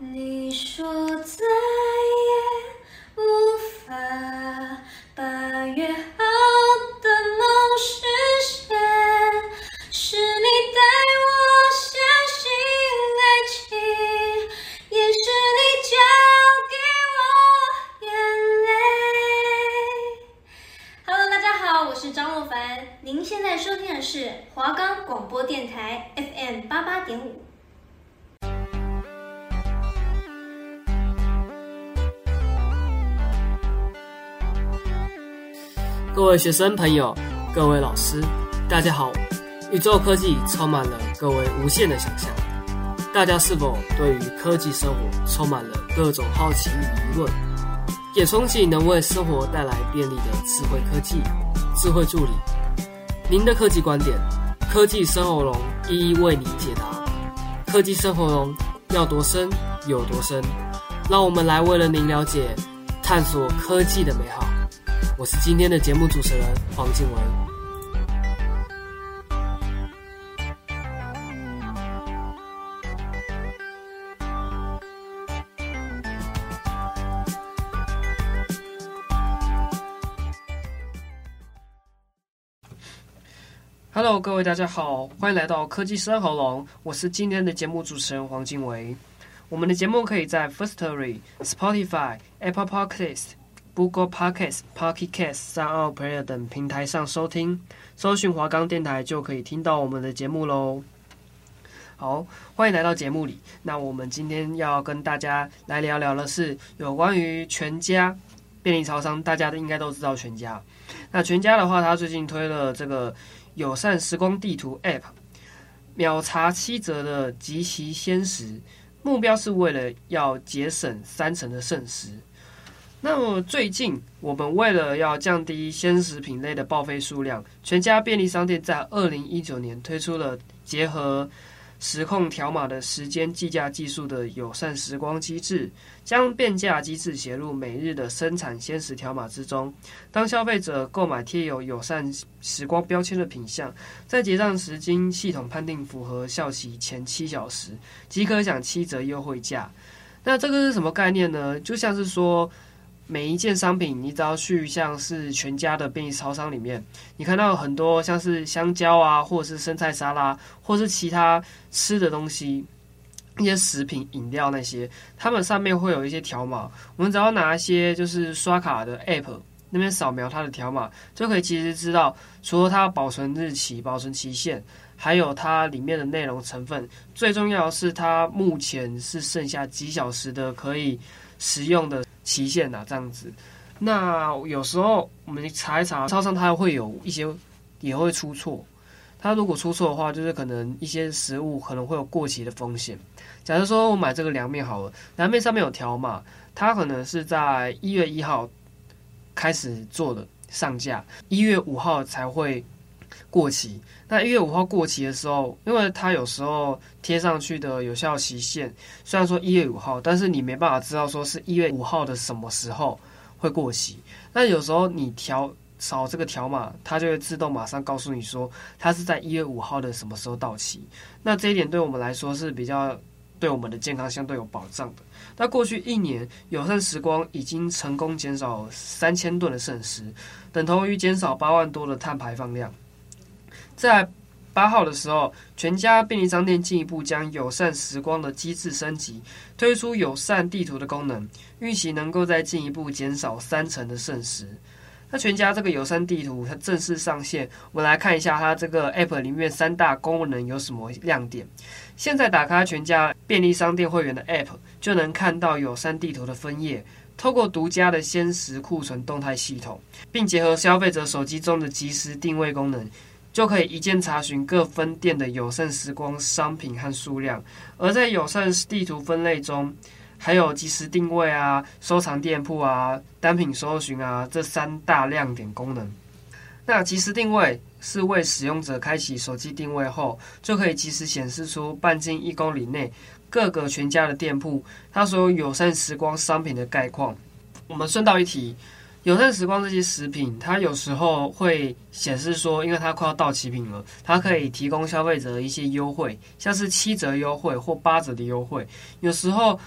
你说位学生朋友，各位老师，大家好！宇宙科技充满了各位无限的想象，大家是否对于科技生活充满了各种好奇与疑问？也憧憬能为生活带来便利的智慧科技、智慧助理。您的科技观点，科技生活龙一一为您解答。科技生活龙要多深有多深，让我们来为了您了解、探索科技的美好。我是今天的节目主持人黄静维。Hello，各位大家好，欢迎来到科技生喉咙。我是今天的节目主持人黄静维。我们的节目可以在 Firstory、Spotify、Apple Podcast。Google Podcast、Pocket Cast、SoundPlayer 等平台上收听，搜寻华冈电台就可以听到我们的节目喽。好，欢迎来到节目里。那我们今天要跟大家来聊聊的是有关于全家便利超商，大家都应该都知道全家。那全家的话，它最近推了这个友善时光地图 App，秒查七折的即期鲜食，目标是为了要节省三成的剩食。那么最近，我们为了要降低鲜食品类的报废数量，全家便利商店在二零一九年推出了结合时控条码的时间计价技术的友善时光机制，将变价机制写入每日的生产鲜食条码之中。当消费者购买贴有友善时光标签的品项，在结账时经系统判定符合效期前七小时，即可享七折优惠价。那这个是什么概念呢？就像是说。每一件商品，你只要去像是全家的便利超商里面，你看到很多像是香蕉啊，或者是生菜沙拉，或是其他吃的东西，一些食品、饮料那些，它们上面会有一些条码。我们只要拿一些就是刷卡的 App 那边扫描它的条码，就可以其实知道，除了它保存日期、保存期限，还有它里面的内容成分。最重要的是，它目前是剩下几小时的可以使用的。期限啊，这样子。那有时候我们查一查，超商它会有一些也会出错。它如果出错的话，就是可能一些食物可能会有过期的风险。假如说我买这个凉面好了，凉面上面有条码，它可能是在一月一号开始做的上架，一月五号才会过期。那一月五号过期的时候，因为它有时候贴上去的有效期限虽然说一月五号，但是你没办法知道说是一月五号的什么时候会过期。那有时候你调扫这个条码，它就会自动马上告诉你说它是在一月五号的什么时候到期。那这一点对我们来说是比较对我们的健康相对有保障的。那过去一年，友善时光已经成功减少三千吨的剩食，等同于减少八万多的碳排放量。在八号的时候，全家便利商店进一步将友善时光的机制升级，推出友善地图的功能，预期能够再进一步减少三成的剩食。那全家这个友善地图它正式上线，我们来看一下它这个 App 里面三大功能有什么亮点。现在打开全家便利商店会员的 App，就能看到友善地图的分页，透过独家的鲜食库存动态系统，并结合消费者手机中的即时定位功能。就可以一键查询各分店的友善时光商品和数量，而在友善地图分类中，还有即时定位啊、收藏店铺啊、单品搜寻啊这三大亮点功能。那即时定位是为使用者开启手机定位后，就可以即时显示出半径一公里内各个全家的店铺，它所有友善时光商品的概况。我们顺道一提。友善时光这些食品，它有时候会显示说，因为它快要到期品了，它可以提供消费者一些优惠，像是七折优惠或八折的优惠。有时候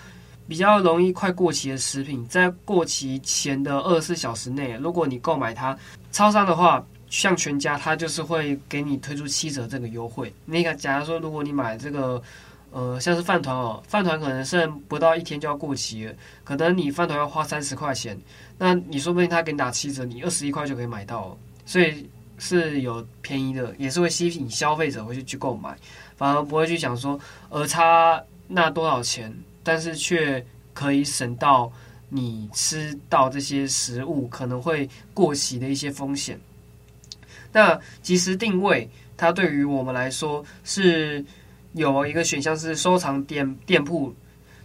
比较容易快过期的食品，在过期前的二十四小时内，如果你购买它，超商的话，像全家，它就是会给你推出七折这个优惠。那个，假如说如果你买这个，呃，像是饭团哦，饭团可能剩不到一天就要过期了，可能你饭团要花三十块钱，那你说不定他给你打七折，你二十一块就可以买到，所以是有便宜的，也是会吸引消费者回去去购买，反而不会去想说，呃，差那多少钱，但是却可以省到你吃到这些食物可能会过期的一些风险。那即时定位，它对于我们来说是。有一个选项是收藏店店铺，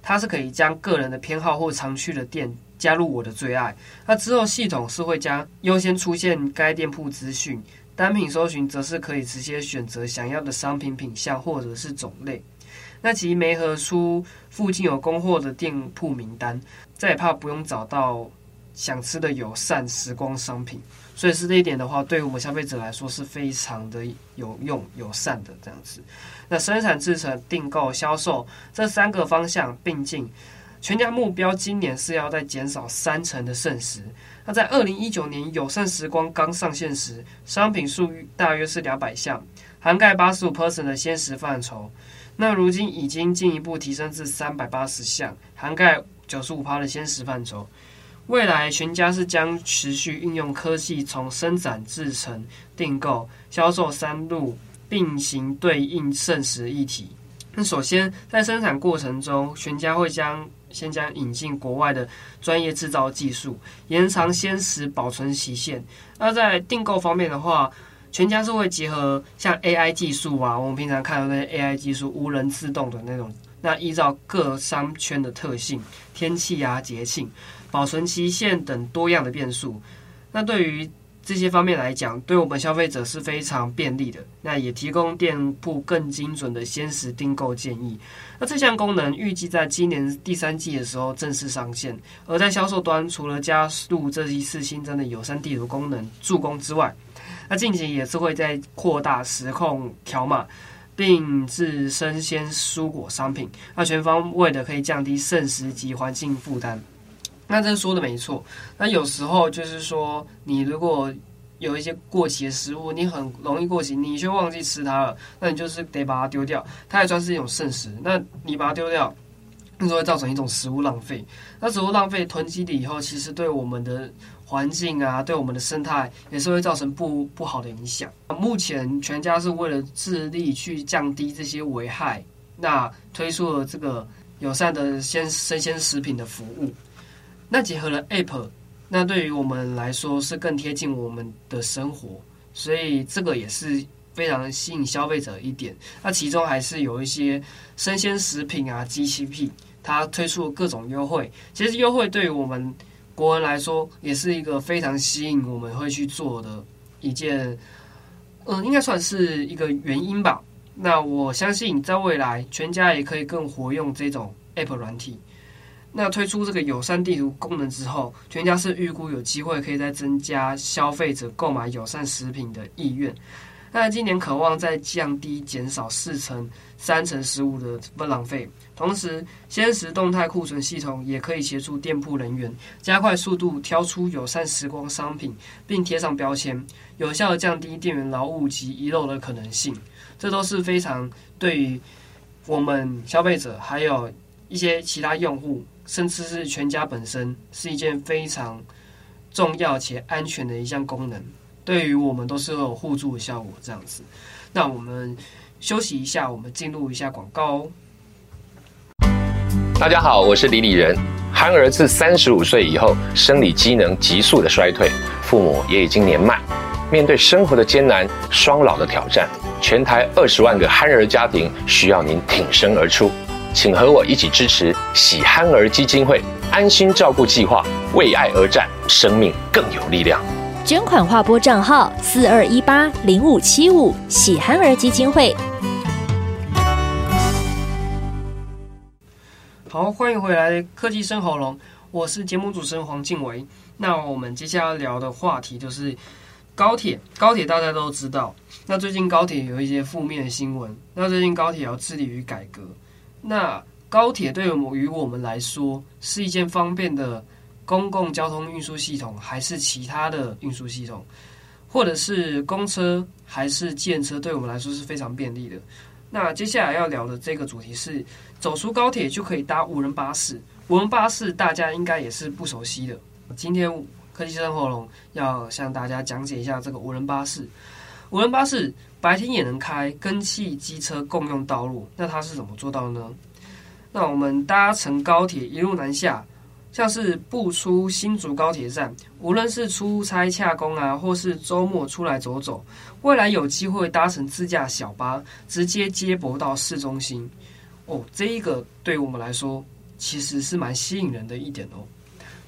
它是可以将个人的偏好或常去的店加入我的最爱。那之后系统是会将优先出现该店铺资讯，单品搜寻则是可以直接选择想要的商品品项或者是种类。那其没合出附近有供货的店铺名单，再也怕不用找到想吃的友善时光商品。所以是这一点的话，对于我们消费者来说是非常的有用、友善的这样子。那生产、制成、订购、销售这三个方向并进，全家目标今年是要再减少三成的剩食。那在二零一九年友善时光刚上线时，商品数大约是两百项，涵盖八十五 percent 的鲜食范畴。那如今已经进一步提升至三百八十项，涵盖九十五趴的鲜食范畴。未来全家是将持续运用科技，从生产、制成、订购、销售三路并行对应剩食议题。那首先在生产过程中，全家会将先将引进国外的专业制造技术，延长鲜食保存期限。那在订购方面的话，全家是会结合像 AI 技术啊，我们平常看到那些 AI 技术，无人自动的那种。那依照各商圈的特性、天气啊、节庆、保存期限等多样的变数，那对于这些方面来讲，对我们消费者是非常便利的。那也提供店铺更精准的鲜食订购建议。那这项功能预计在今年第三季的时候正式上线。而在销售端，除了加入这一次新增的友善地图功能助攻之外，那近期也是会在扩大实控条码。并置生鲜蔬果商品，那全方位的可以降低剩食及环境负担。那这说的没错。那有时候就是说，你如果有一些过期的食物，你很容易过期，你却忘记吃它了，那你就是得把它丢掉。它也算是一种剩食，那你把它丢掉，那就会造成一种食物浪费。那食物浪费囤积了以后，其实对我们的。环境啊，对我们的生态也是会造成不不好的影响。目前全家是为了致力去降低这些危害，那推出了这个友善的鲜生鲜食品的服务。那结合了 App，那对于我们来说是更贴近我们的生活，所以这个也是非常吸引消费者一点。那其中还是有一些生鲜食品啊、机器 p，它推出各种优惠。其实优惠对于我们。国人来说，也是一个非常吸引我们会去做的一件，嗯，应该算是一个原因吧。那我相信，在未来，全家也可以更活用这种 App 软体。那推出这个友善地图功能之后，全家是预估有机会可以再增加消费者购买友善食品的意愿。那今年渴望再降低、减少四成、三成食物的不浪费。同时，鲜食动态库存系统也可以协助店铺人员加快速度挑出友善时光商品，并贴上标签，有效地降低店员劳务及遗漏的可能性。这都是非常对于我们消费者，还有一些其他用户，甚至是全家本身，是一件非常重要且安全的一项功能。对于我们都是有互助的效果。这样子，那我们休息一下，我们进入一下广告哦。大家好，我是李李仁。憨儿自三十五岁以后，生理机能急速的衰退，父母也已经年迈，面对生活的艰难、双老的挑战，全台二十万个憨儿家庭需要您挺身而出，请和我一起支持喜憨儿基金会安心照顾计划，为爱而战，生命更有力量。捐款划拨账号四二一八零五七五喜憨儿基金会。好，欢迎回来，科技生喉咙，我是节目主持人黄静维。那我们接下来要聊的话题就是高铁。高铁大家都知道，那最近高铁有一些负面的新闻。那最近高铁要致力于改革。那高铁对于我们来说是一件方便的公共交通运输系统，还是其他的运输系统，或者是公车还是建车，对我们来说是非常便利的。那接下来要聊的这个主题是，走出高铁就可以搭无人巴士。无人巴士大家应该也是不熟悉的。今天科技生活龙要向大家讲解一下这个无人巴士。无人巴士白天也能开，跟汽机车共用道路。那它是怎么做到呢？那我们搭乘高铁一路南下，像是不出新竹高铁站，无论是出差洽公啊，或是周末出来走走，未来有机会搭乘自驾小巴，直接接驳到市中心。哦，这一个对我们来说其实是蛮吸引人的一点哦。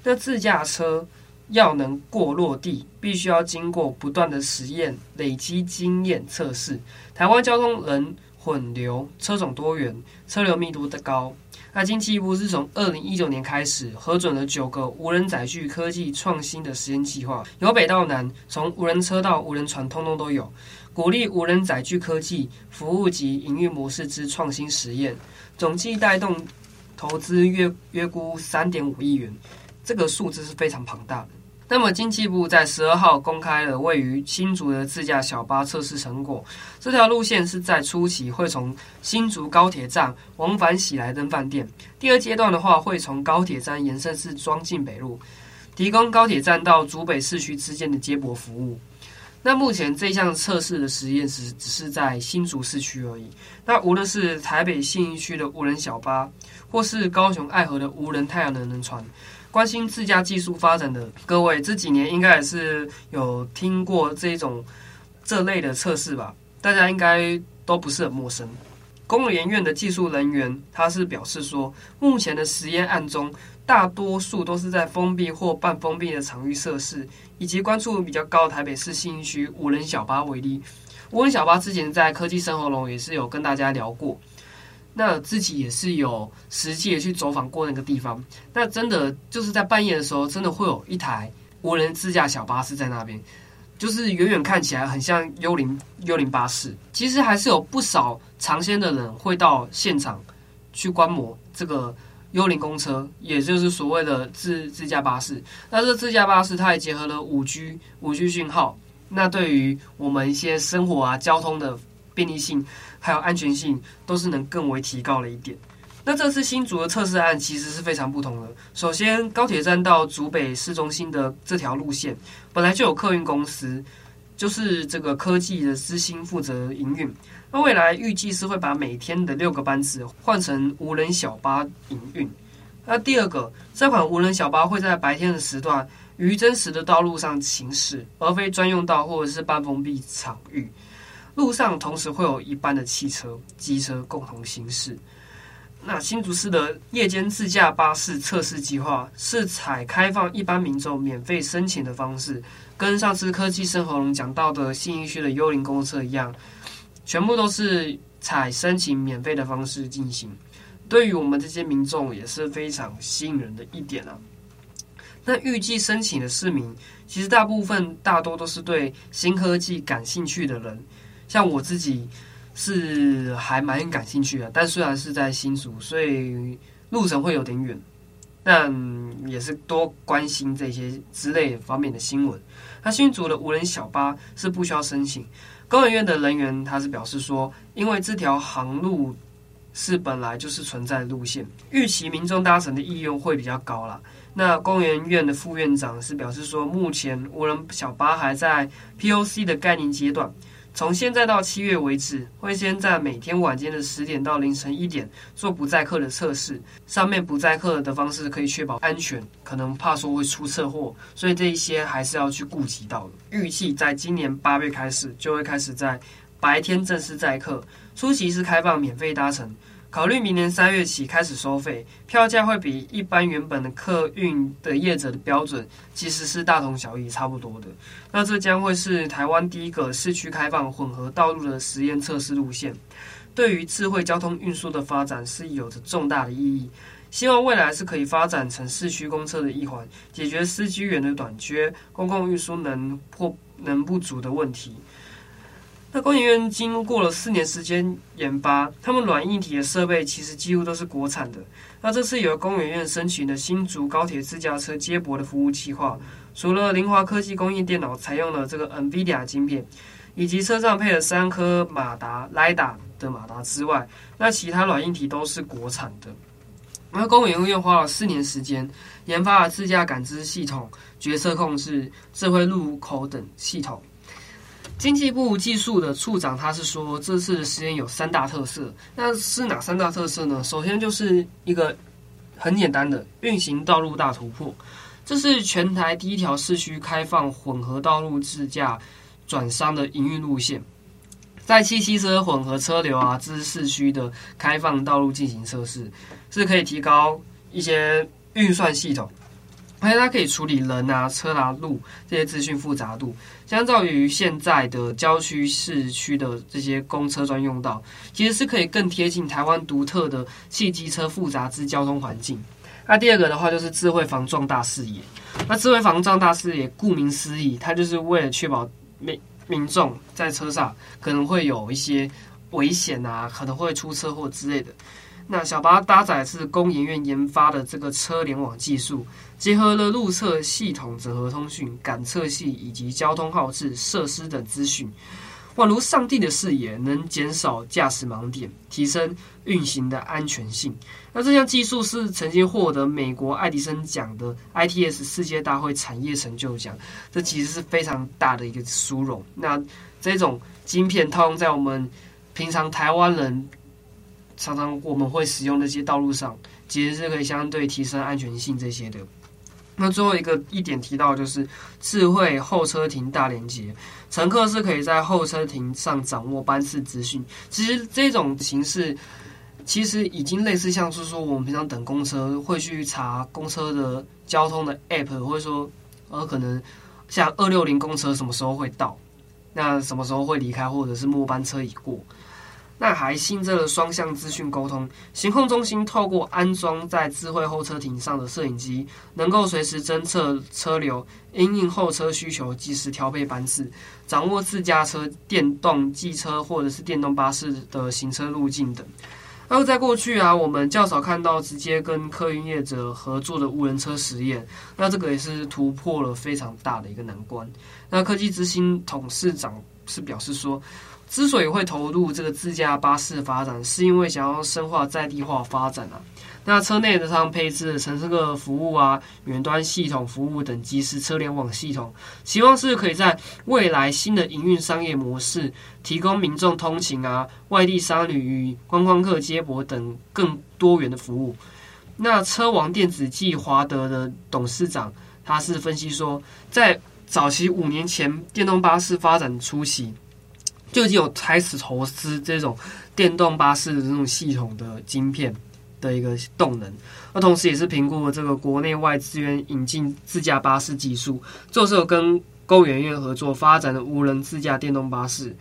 那自驾车要能过落地，必须要经过不断的实验，累积经验测试。台湾交通人混流，车种多元，车流密度的高。那经济部是从二零一九年开始核准了九个无人载具科技创新的实验计划，由北到南，从无人车到无人船，通通都有，鼓励无人载具科技服务及营运模式之创新实验，总计带动投资约约估三点五亿元，这个数字是非常庞大的。那么，经济部在十二号公开了位于新竹的自驾小巴测试成果。这条路线是在初期会从新竹高铁站往返喜来登饭店，第二阶段的话会从高铁站延伸至庄敬北路，提供高铁站到竹北市区之间的接驳服务。那目前这项测试的实验只只是在新竹市区而已。那无论是台北信义区的无人小巴，或是高雄爱河的无人太阳能轮船。关心自驾技术发展的各位，这几年应该也是有听过这种这类的测试吧？大家应该都不是很陌生。工研院的技术人员他是表示说，目前的实验案中，大多数都是在封闭或半封闭的场域测试，以及关注比较高的台北市信义区无人小巴为例。无人小巴之前在科技生活龙也是有跟大家聊过。那自己也是有实际的去走访过那个地方，那真的就是在半夜的时候，真的会有一台无人自驾小巴士在那边，就是远远看起来很像幽灵幽灵巴士。其实还是有不少尝鲜的人会到现场去观摩这个幽灵公车，也就是所谓的自自驾巴士。那这自驾巴士它也结合了五 G 五 G 讯号，那对于我们一些生活啊交通的便利性。还有安全性都是能更为提高了一点。那这次新竹的测试案其实是非常不同的。首先，高铁站到竹北市中心的这条路线本来就有客运公司，就是这个科技的资兴负责营运。那未来预计是会把每天的六个班次换成无人小巴营运。那第二个，这款无人小巴会在白天的时段于真实的道路上行驶，而非专用道或者是半封闭场域。路上同时会有一般的汽车、机车共同行驶。那新竹市的夜间自驾巴士测试计划是采开放一般民众免费申请的方式，跟上次科技生活龙讲到的信义区的幽灵公车一样，全部都是采申请免费的方式进行。对于我们这些民众也是非常吸引人的一点啊。那预计申请的市民，其实大部分大多都是对新科技感兴趣的人。像我自己是还蛮感兴趣的，但虽然是在新竹，所以路程会有点远，但也是多关心这些之类方面的新闻。那新竹的无人小巴是不需要申请，工研院的人员他是表示说，因为这条航路是本来就是存在的路线，预期民众搭乘的意愿会比较高啦。那工研院的副院长是表示说，目前无人小巴还在 POC 的概念阶段。从现在到七月为止，会先在每天晚间的十点到凌晨一点做不载客的测试。上面不载客的方式可以确保安全，可能怕说会出车祸，所以这一些还是要去顾及到的。预计在今年八月开始就会开始在白天正式载客，初期是开放免费搭乘。考虑明年三月起开始收费，票价会比一般原本的客运的业者的标准其实是大同小异，差不多的。那这将会是台湾第一个市区开放混合道路的实验测试路线，对于智慧交通运输的发展是有着重大的意义。希望未来是可以发展成市区公车的一环，解决司机员的短缺、公共运输能或能不足的问题。那工研院经过了四年时间研发，他们软硬体的设备其实几乎都是国产的。那这次由工研院申请的新竹高铁自驾车接驳的服务计划，除了凌华科技供应电脑采用了这个 NVIDIA 晶片，以及车上配了三颗马达 LIDA 的马达之外，那其他软硬体都是国产的。那工研院花了四年时间研发了自驾感知系统、决策控制、智慧路口等系统。经济部技术的处长他是说，这次的实验有三大特色，那是哪三大特色呢？首先就是一个很简单的运行道路大突破，这是全台第一条市区开放混合道路自驾转商的营运路线，在汽机车混合车流啊之市区的开放道路进行测试，是可以提高一些运算系统。而且它可以处理人啊、车啊、路这些资讯复杂度，相较于现在的郊区、市区的这些公车专用道，其实是可以更贴近台湾独特的汽机车复杂之交通环境。那第二个的话就是智慧防撞大视野。那智慧防撞大视野，顾名思义，它就是为了确保民民众在车上可能会有一些危险啊，可能会出车祸之类的。那小巴搭载是工研院研发的这个车联网技术，结合了路测系统、整合通讯、感测器以及交通号志、设施等资讯，宛如上帝的视野，能减少驾驶盲点，提升运行的安全性。那这项技术是曾经获得美国爱迪生奖的 ITS 世界大会产业成就奖，这其实是非常大的一个殊荣。那这种晶片套用在我们平常台湾人。常常我们会使用那些道路上，其实是可以相对提升安全性这些的。那最后一个一点提到就是智慧候车亭大连接，乘客是可以在候车亭上掌握班次资讯。其实这种形式其实已经类似像是说我们平常等公车会去查公车的交通的 app，或者说呃可能像二六零公车什么时候会到，那什么时候会离开，或者是末班车已过。那还新增了双向资讯沟通，行控中心透过安装在智慧候车亭上的摄影机，能够随时侦测车流，因应候车需求及时调配班次，掌握自驾车、电动机车或者是电动巴士的行车路径等。而在过去啊，我们较少看到直接跟客运业者合作的无人车实验，那这个也是突破了非常大的一个难关。那科技之星董事长是表示说，之所以会投入这个自驾巴士发展，是因为想要深化在地化发展啊。那车内的上配置的乘客服务啊、远端系统服务等即时车联网系统，希望是可以在未来新的营运商业模式，提供民众通勤啊、外地商旅与观光客接驳等更多元的服务。那车王电子暨华德的董事长，他是分析说，在早期五年前电动巴士发展初期。就已经有开始投资这种电动巴士的这种系统的晶片的一个动能，那同时也是评估了这个国内外资源引进自驾巴士技术，就是有跟工研院合作发展的无人自驾电动巴士。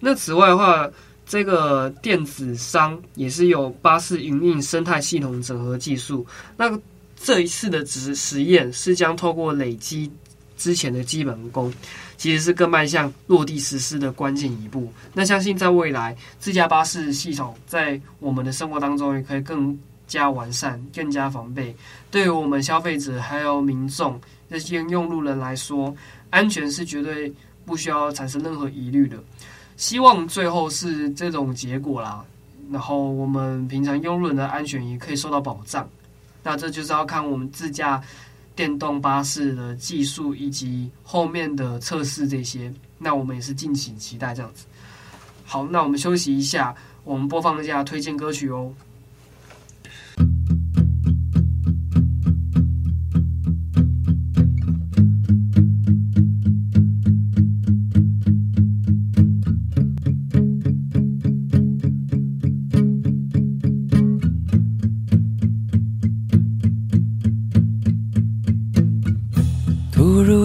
那此外的话，这个电子商也是有巴士营运生态系统整合技术。那这一次的实实验是将透过累积之前的基本功。其实是更迈向落地实施的关键一步。那相信在未来，自驾巴士系统在我们的生活当中也可以更加完善、更加防备。对于我们消费者还有民众这些用路人来说，安全是绝对不需要产生任何疑虑的。希望最后是这种结果啦。然后我们平常用路人的安全也可以受到保障。那这就是要看我们自驾。电动巴士的技术以及后面的测试这些，那我们也是敬请期待这样子。好，那我们休息一下，我们播放一下推荐歌曲哦。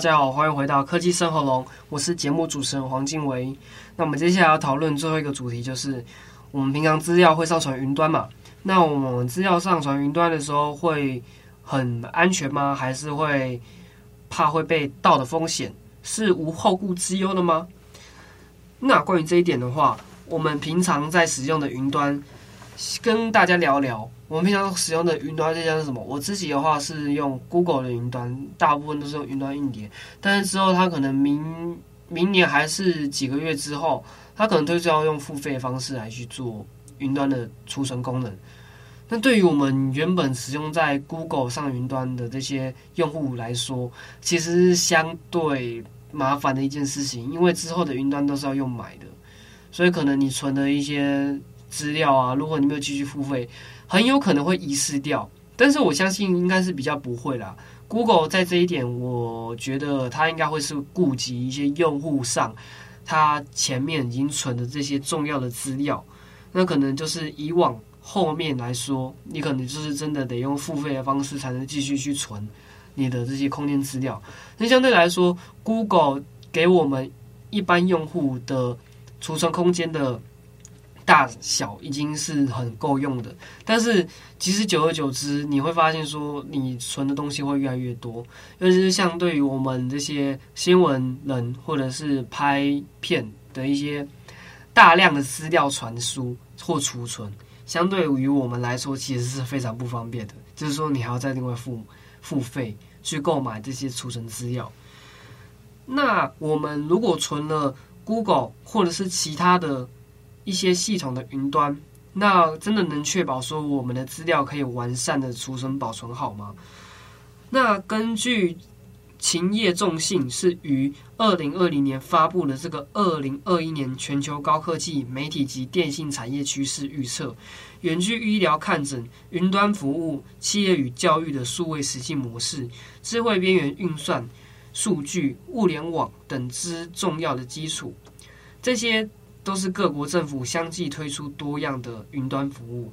大家好，欢迎回到科技生活龙，我是节目主持人黄静维。那我们接下来要讨论最后一个主题，就是我们平常资料会上传云端嘛？那我们资料上传云端的时候会很安全吗？还是会怕会被盗的风险？是无后顾之忧的吗？那关于这一点的话，我们平常在使用的云端，跟大家聊聊。我们平常使用的云端这些是什么？我自己的话是用 Google 的云端，大部分都是用云端硬碟。但是之后它可能明明年还是几个月之后，它可能都是要用付费的方式来去做云端的储存功能。那对于我们原本使用在 Google 上云端的这些用户来说，其实是相对麻烦的一件事情，因为之后的云端都是要用买的，所以可能你存的一些资料啊，如果你没有继续付费。很有可能会遗失掉，但是我相信应该是比较不会啦。Google 在这一点，我觉得它应该会是顾及一些用户上，它前面已经存的这些重要的资料。那可能就是以往后面来说，你可能就是真的得用付费的方式才能继续去存你的这些空间资料。那相对来说，Google 给我们一般用户的储存空间的。大小已经是很够用的，但是其实久而久之，你会发现说你存的东西会越来越多，尤其是像对于我们这些新闻人或者是拍片的一些大量的资料传输或储存，相对于我们来说，其实是非常不方便的。就是说，你还要再另外付付费去购买这些储存资料。那我们如果存了 Google 或者是其他的一些系统的云端，那真的能确保说我们的资料可以完善的储存保存好吗？那根据勤业众信是于二零二零年发布的这个二零二一年全球高科技媒体及电信产业趋势预测，远距医疗看诊、云端服务、企业与教育的数位实际模式、智慧边缘运算、数据、物联网等之重要的基础，这些都是各国政府相继推出多样的云端服务。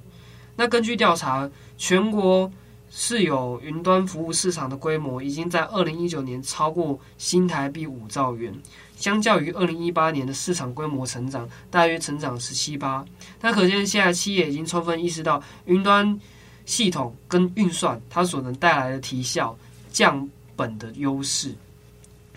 那根据调查，全国是有云端服务市场的规模已经在二零一九年超过新台币五兆元，相较于二零一八年的市场规模成长，大约成长十七八。那可见现在企业已经充分意识到云端系统跟运算它所能带来的提效、降本的优势，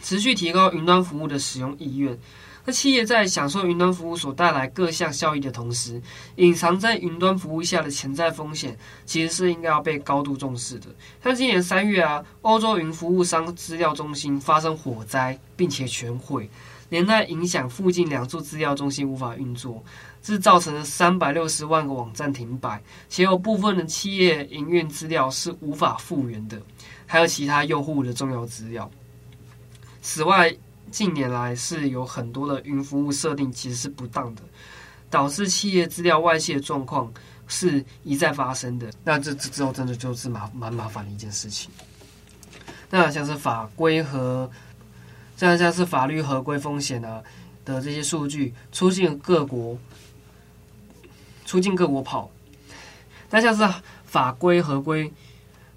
持续提高云端服务的使用意愿。那企业在享受云端服务所带来各项效益的同时，隐藏在云端服务下的潜在风险，其实是应该要被高度重视的。像今年三月啊，欧洲云服务商资料中心发生火灾，并且全毁，连带影响附近两处资料中心无法运作，这造成了三百六十万个网站停摆，且有部分的企业营运资料是无法复原的，还有其他用户的重要资料。此外，近年来是有很多的云服务设定其实是不当的，导致企业资料外泄状况是一再发生的。那这这之后真的就是麻蛮麻烦的一件事情。那像是法规和像像是法律合规风险啊的这些数据出境各国，出境各国跑。那像是法规合规，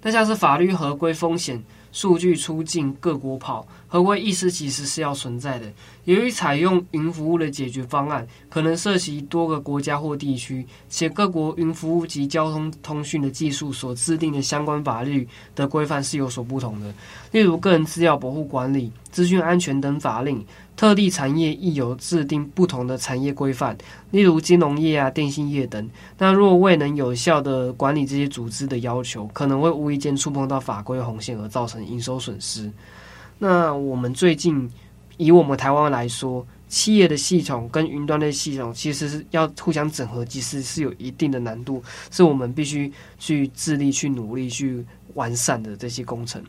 那像是法律合规风险。数据出境各国跑，合规意识其实是要存在的。由于采用云服务的解决方案，可能涉及多个国家或地区，且各国云服务及交通通讯的技术所制定的相关法律的规范是有所不同的。例如，个人资料保护管理、资讯安全等法令。特定产业亦有制定不同的产业规范，例如金融业啊、电信业等。那若未能有效地管理这些组织的要求，可能会无意间触碰到法规红线而造成营收损失。那我们最近以我们台湾来说，企业的系统跟云端的系统其实是要互相整合，其实是有一定的难度，是我们必须去致力、去努力、去完善的这些工程。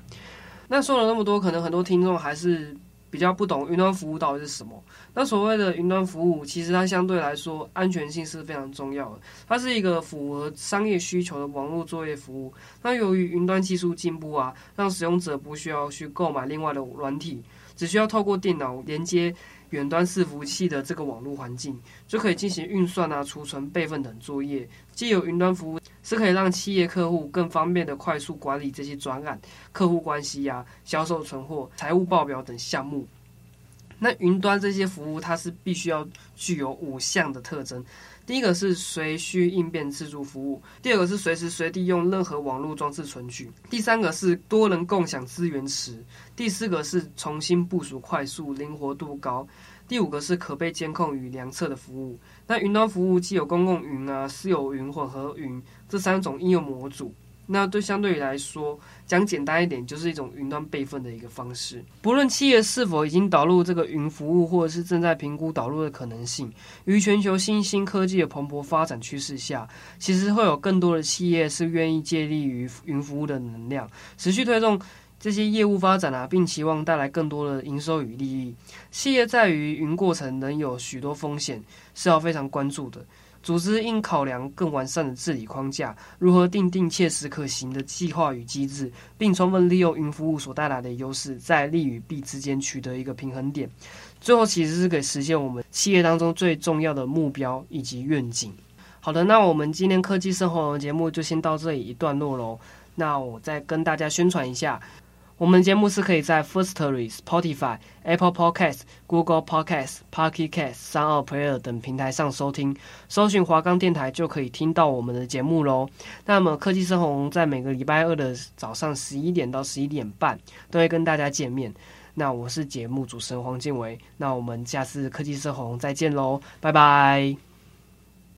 那说了那么多，可能很多听众还是。比较不懂云端服务到底是什么？那所谓的云端服务，其实它相对来说安全性是非常重要的。它是一个符合商业需求的网络作业服务。那由于云端技术进步啊，让使用者不需要去购买另外的软体，只需要透过电脑连接远端伺服器的这个网络环境，就可以进行运算啊、储存、备份等作业。既有云端服务。是可以让企业客户更方便的快速管理这些转案、客户关系呀、销售存货、财务报表等项目。那云端这些服务，它是必须要具有五项的特征：第一个是随需应变自助服务；第二个是随时随地用任何网络装置存取；第三个是多人共享资源池；第四个是重新部署快速、灵活度高。第五个是可被监控与量测的服务。那云端服务既有公共云啊、私有云、混合云这三种应用模组。那对相对于来说，讲简单一点，就是一种云端备份的一个方式。不论企业是否已经导入这个云服务，或者是正在评估导入的可能性，于全球新兴科技的蓬勃发展趋势下，其实会有更多的企业是愿意借力于云服务的能量，持续推动。这些业务发展啊，并期望带来更多的营收与利益。企业在于云过程能有许多风险，是要非常关注的。组织应考量更完善的治理框架，如何订定切实可行的计划与机制，并充分利用云服务所带来的优势，在利与弊之间取得一个平衡点。最后，其实是可以实现我们企业当中最重要的目标以及愿景。好的，那我们今天科技生活节目就先到这里一段落喽。那我再跟大家宣传一下。我们节目是可以在 Firstory、Spotify、Apple Podcast、Google Podcast、Pocket Cast、三二 Player 等平台上收听，搜寻华冈电台就可以听到我们的节目喽。那么科技生活在每个礼拜二的早上十一点到十一点半都会跟大家见面。那我是节目主持人黄建伟，那我们下次科技色红再见喽，拜拜。